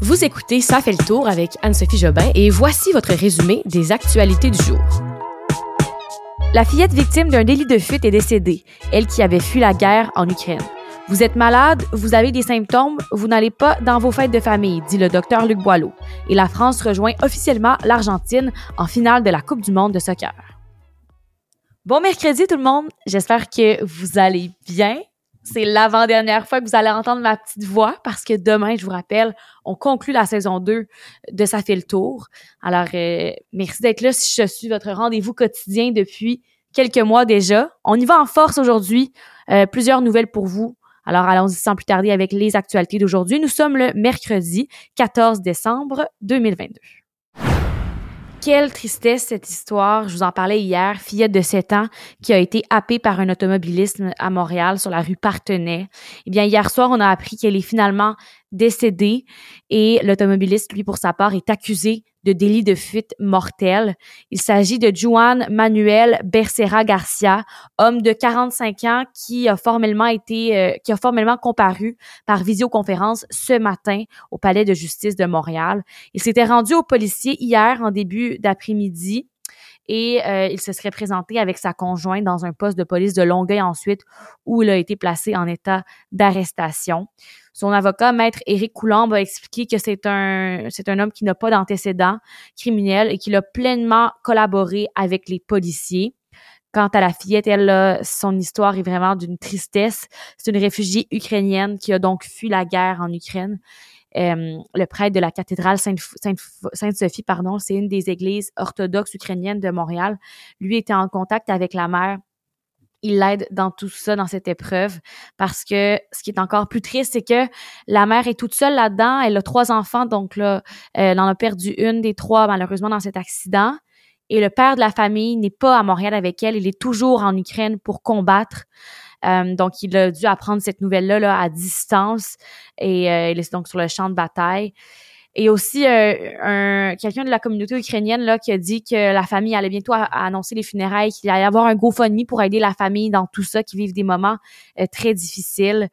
Vous écoutez Ça fait le tour avec Anne-Sophie Jobin et voici votre résumé des actualités du jour. La fillette victime d'un délit de fuite est décédée, elle qui avait fui la guerre en Ukraine. Vous êtes malade, vous avez des symptômes, vous n'allez pas dans vos fêtes de famille, dit le docteur Luc Boileau. Et la France rejoint officiellement l'Argentine en finale de la Coupe du monde de soccer. Bon mercredi tout le monde, j'espère que vous allez bien. C'est l'avant-dernière fois que vous allez entendre ma petite voix parce que demain, je vous rappelle, on conclut la saison 2 de Ça fait le tour. Alors, euh, merci d'être là si je suis votre rendez-vous quotidien depuis quelques mois déjà. On y va en force aujourd'hui. Euh, plusieurs nouvelles pour vous. Alors, allons-y sans plus tarder avec les actualités d'aujourd'hui. Nous sommes le mercredi 14 décembre 2022. Quelle tristesse cette histoire. Je vous en parlais hier. Fillette de 7 ans qui a été happée par un automobiliste à Montréal sur la rue Partenay. Eh bien, hier soir, on a appris qu'elle est finalement décédée et l'automobiliste, lui, pour sa part, est accusé de délit de fuite mortel. Il s'agit de Juan Manuel Becerra Garcia, homme de 45 ans qui a formellement été, euh, qui a formellement comparu par visioconférence ce matin au Palais de justice de Montréal. Il s'était rendu au policier hier en début d'après-midi et euh, il se serait présenté avec sa conjointe dans un poste de police de Longueuil ensuite où il a été placé en état d'arrestation. Son avocat, maître Éric Coulombe, a expliqué que c'est un c'est un homme qui n'a pas d'antécédents criminels et qu'il a pleinement collaboré avec les policiers. Quant à la fillette, elle, son histoire est vraiment d'une tristesse. C'est une réfugiée ukrainienne qui a donc fui la guerre en Ukraine. Euh, le prêtre de la cathédrale Sainte-Sophie, pardon, c'est une des églises orthodoxes ukrainiennes de Montréal. Lui était en contact avec la mère il l'aide dans tout ça, dans cette épreuve, parce que ce qui est encore plus triste, c'est que la mère est toute seule là-dedans. Elle a trois enfants, donc là, elle en a perdu une des trois, malheureusement, dans cet accident. Et le père de la famille n'est pas à Montréal avec elle, il est toujours en Ukraine pour combattre. Euh, donc, il a dû apprendre cette nouvelle-là là, à distance et euh, il est donc sur le champ de bataille. Et aussi, euh, un, quelqu'un de la communauté ukrainienne là, qui a dit que la famille allait bientôt annoncer les funérailles, qu'il allait y avoir un GoFundMe pour aider la famille dans tout ça, qui vivent des moments très difficiles.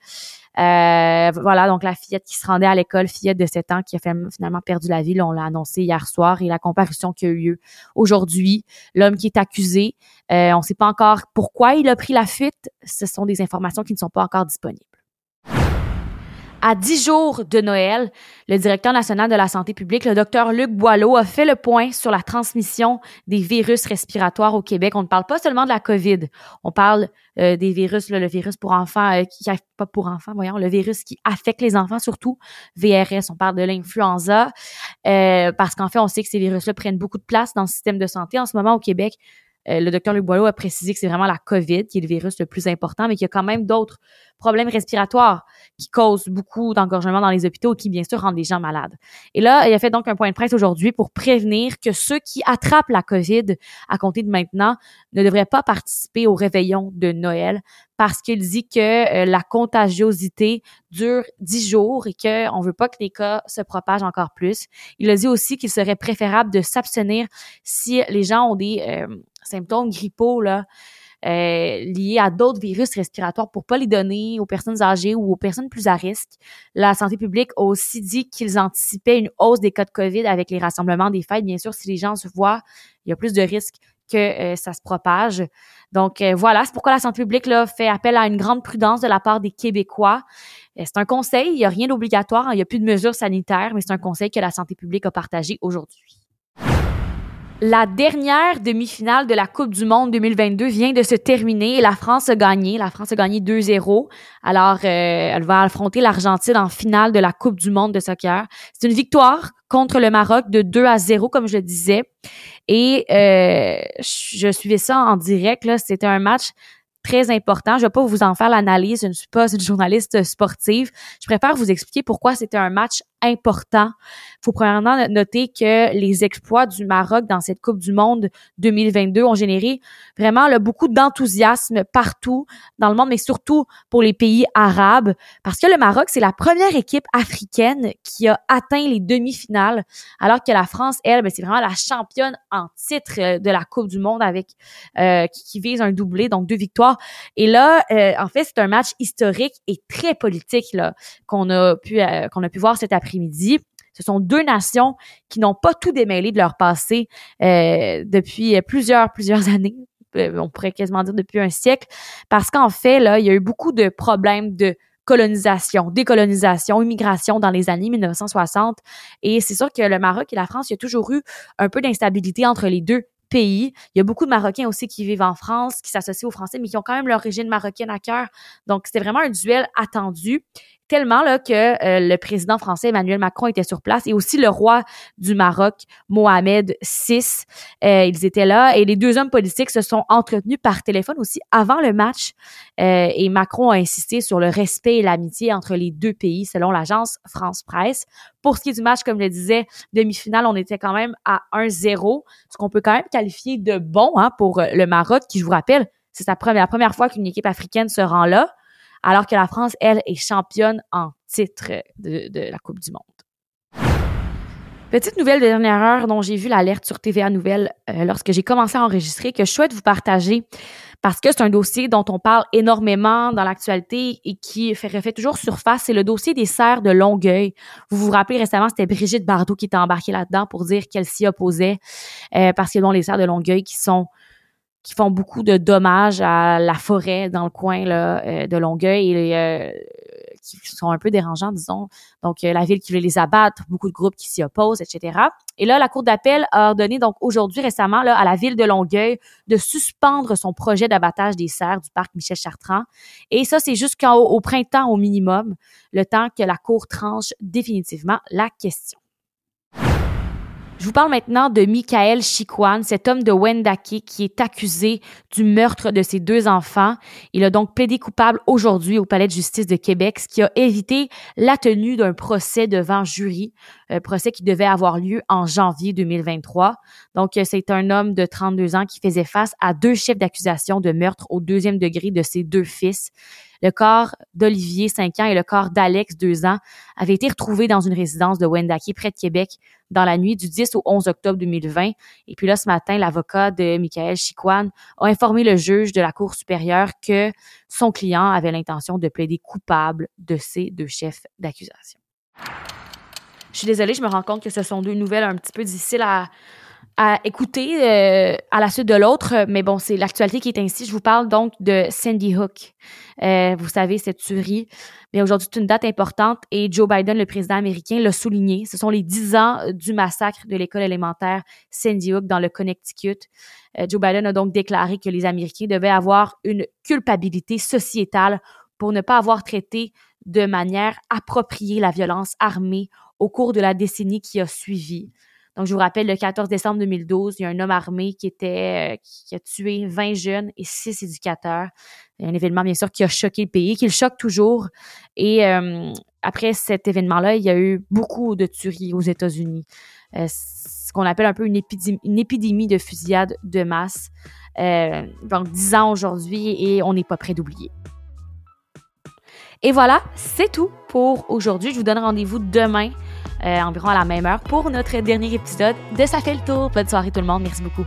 Euh, voilà, donc la fillette qui se rendait à l'école, fillette de 7 ans qui a finalement perdu la vie, on l'a annoncé hier soir, et la comparution qui a eu lieu aujourd'hui. L'homme qui est accusé, on ne sait pas encore pourquoi il a pris la fuite. Ce sont des informations qui ne sont pas encore disponibles. À dix jours de Noël, le directeur national de la santé publique, le docteur Luc Boileau, a fait le point sur la transmission des virus respiratoires au Québec. On ne parle pas seulement de la COVID, on parle euh, des virus, le virus pour enfants, euh, qui pas pour enfants, voyons, le virus qui affecte les enfants surtout, VRS. On parle de l'influenza euh, parce qu'en fait, on sait que ces virus-là prennent beaucoup de place dans le système de santé en ce moment au Québec. Euh, le docteur Luc Boileau a précisé que c'est vraiment la COVID qui est le virus le plus important, mais qu'il y a quand même d'autres problèmes respiratoires qui causent beaucoup d'engorgement dans les hôpitaux et qui, bien sûr, rendent les gens malades. Et là, il a fait donc un point de presse aujourd'hui pour prévenir que ceux qui attrapent la COVID à compter de maintenant ne devraient pas participer au réveillon de Noël parce qu'il dit que euh, la contagiosité dure dix jours et qu'on ne veut pas que les cas se propagent encore plus. Il a dit aussi qu'il serait préférable de s'abstenir si les gens ont des euh, symptômes grippaux là, euh, liés à d'autres virus respiratoires pour pas les donner aux personnes âgées ou aux personnes plus à risque. La santé publique a aussi dit qu'ils anticipaient une hausse des cas de COVID avec les rassemblements des fêtes. Bien sûr, si les gens se voient, il y a plus de risques que euh, ça se propage. Donc euh, voilà, c'est pourquoi la santé publique là, fait appel à une grande prudence de la part des Québécois. c'est un conseil, il n'y a rien d'obligatoire, il n'y a plus de mesures sanitaires, mais c'est un conseil que la santé publique a partagé aujourd'hui. La dernière demi-finale de la Coupe du Monde 2022 vient de se terminer et la France a gagné. La France a gagné 2-0. Alors, euh, elle va affronter l'Argentine en finale de la Coupe du Monde de soccer. C'est une victoire contre le Maroc de 2 à 0, comme je le disais. Et euh, je suivais ça en direct. C'était un match très important. Je vais pas vous en faire l'analyse, je ne suis pas une journaliste sportive. Je préfère vous expliquer pourquoi c'était un match important. Il faut premièrement noter que les exploits du Maroc dans cette Coupe du Monde 2022 ont généré vraiment beaucoup d'enthousiasme partout dans le monde, mais surtout pour les pays arabes, parce que le Maroc, c'est la première équipe africaine qui a atteint les demi-finales, alors que la France, elle, ben, c'est vraiment la championne en titre euh, de la Coupe du Monde avec euh, qui, vise un doublé, donc deux victoires. Et là, euh, en fait, c'est un match historique et très politique là qu'on a pu qu'on a pu voir cet après midi Ce sont deux nations qui n'ont pas tout démêlé de leur passé euh, depuis plusieurs, plusieurs années. Euh, on pourrait quasiment dire depuis un siècle, parce qu'en fait, là, il y a eu beaucoup de problèmes de colonisation, décolonisation, immigration dans les années 1960. Et c'est sûr que le Maroc et la France, il y a toujours eu un peu d'instabilité entre les deux pays. Il y a beaucoup de Marocains aussi qui vivent en France, qui s'associent aux Français, mais qui ont quand même l'origine marocaine à cœur. Donc, c'était vraiment un duel attendu tellement là que euh, le président français Emmanuel Macron était sur place et aussi le roi du Maroc Mohamed VI euh, ils étaient là et les deux hommes politiques se sont entretenus par téléphone aussi avant le match euh, et Macron a insisté sur le respect et l'amitié entre les deux pays selon l'agence France Presse. Pour ce qui est du match comme je le disais demi-finale on était quand même à 1-0 ce qu'on peut quand même qualifier de bon hein, pour le Maroc qui je vous rappelle c'est sa première, la première fois qu'une équipe africaine se rend là alors que la France, elle, est championne en titre de, la Coupe du Monde. Petite nouvelle de dernière heure dont j'ai vu l'alerte sur TVA Nouvelles euh, lorsque j'ai commencé à enregistrer que je souhaite vous partager parce que c'est un dossier dont on parle énormément dans l'actualité et qui fait, refait toujours surface. C'est le dossier des serres de Longueuil. Vous vous rappelez récemment, c'était Brigitte Bardot qui était embarquée là-dedans pour dire qu'elle s'y opposait euh, parce que les serres de Longueuil qui sont qui font beaucoup de dommages à la forêt dans le coin là, euh, de Longueuil et euh, qui sont un peu dérangeants, disons. Donc, euh, la ville qui veut les abattre, beaucoup de groupes qui s'y opposent, etc. Et là, la Cour d'appel a ordonné, donc aujourd'hui, récemment, là, à la ville de Longueuil de suspendre son projet d'abattage des serres du parc Michel Chartrand. Et ça, c'est jusqu'au printemps au minimum, le temps que la Cour tranche définitivement la question. Je vous parle maintenant de Michael Chiquan, cet homme de Wendake qui est accusé du meurtre de ses deux enfants. Il a donc plaidé coupable aujourd'hui au Palais de justice de Québec, ce qui a évité la tenue d'un procès devant jury, procès qui devait avoir lieu en janvier 2023. Donc, c'est un homme de 32 ans qui faisait face à deux chefs d'accusation de meurtre au deuxième degré de ses deux fils. Le corps d'Olivier, 5 ans, et le corps d'Alex, 2 ans, avaient été retrouvés dans une résidence de Wendake, près de Québec, dans la nuit du 10 au 11 octobre 2020. Et puis là, ce matin, l'avocat de Michael Chiquan a informé le juge de la Cour supérieure que son client avait l'intention de plaider coupable de ces deux chefs d'accusation. Je suis désolée, je me rends compte que ce sont deux nouvelles un petit peu difficiles à, écouter euh, à la suite de l'autre, mais bon, c'est l'actualité qui est ainsi. Je vous parle donc de Sandy Hook. Euh, vous savez, cette tuerie. Mais aujourd'hui, c'est une date importante et Joe Biden, le président américain, l'a souligné. Ce sont les dix ans du massacre de l'école élémentaire Sandy Hook dans le Connecticut. Euh, Joe Biden a donc déclaré que les Américains devaient avoir une culpabilité sociétale pour ne pas avoir traité de manière appropriée la violence armée au cours de la décennie qui a suivi. Donc, je vous rappelle, le 14 décembre 2012, il y a un homme armé qui euh, a tué 20 jeunes et 6 éducateurs. Un événement, bien sûr, qui a choqué le pays, qui le choque toujours. Et euh, après cet événement-là, il y a eu beaucoup de tueries aux États-Unis. Euh, ce qu'on appelle un peu une épidémie, de fusillade de masse. donc, 10 ans aujourd'hui et on n'est pas prêt d'oublier. Et voilà, c'est tout pour aujourd'hui. Je vous donne rendez-vous demain environ à la même heure pour notre dernier épisode de Ça fait le tour. Bonne soirée tout le monde. Merci beaucoup.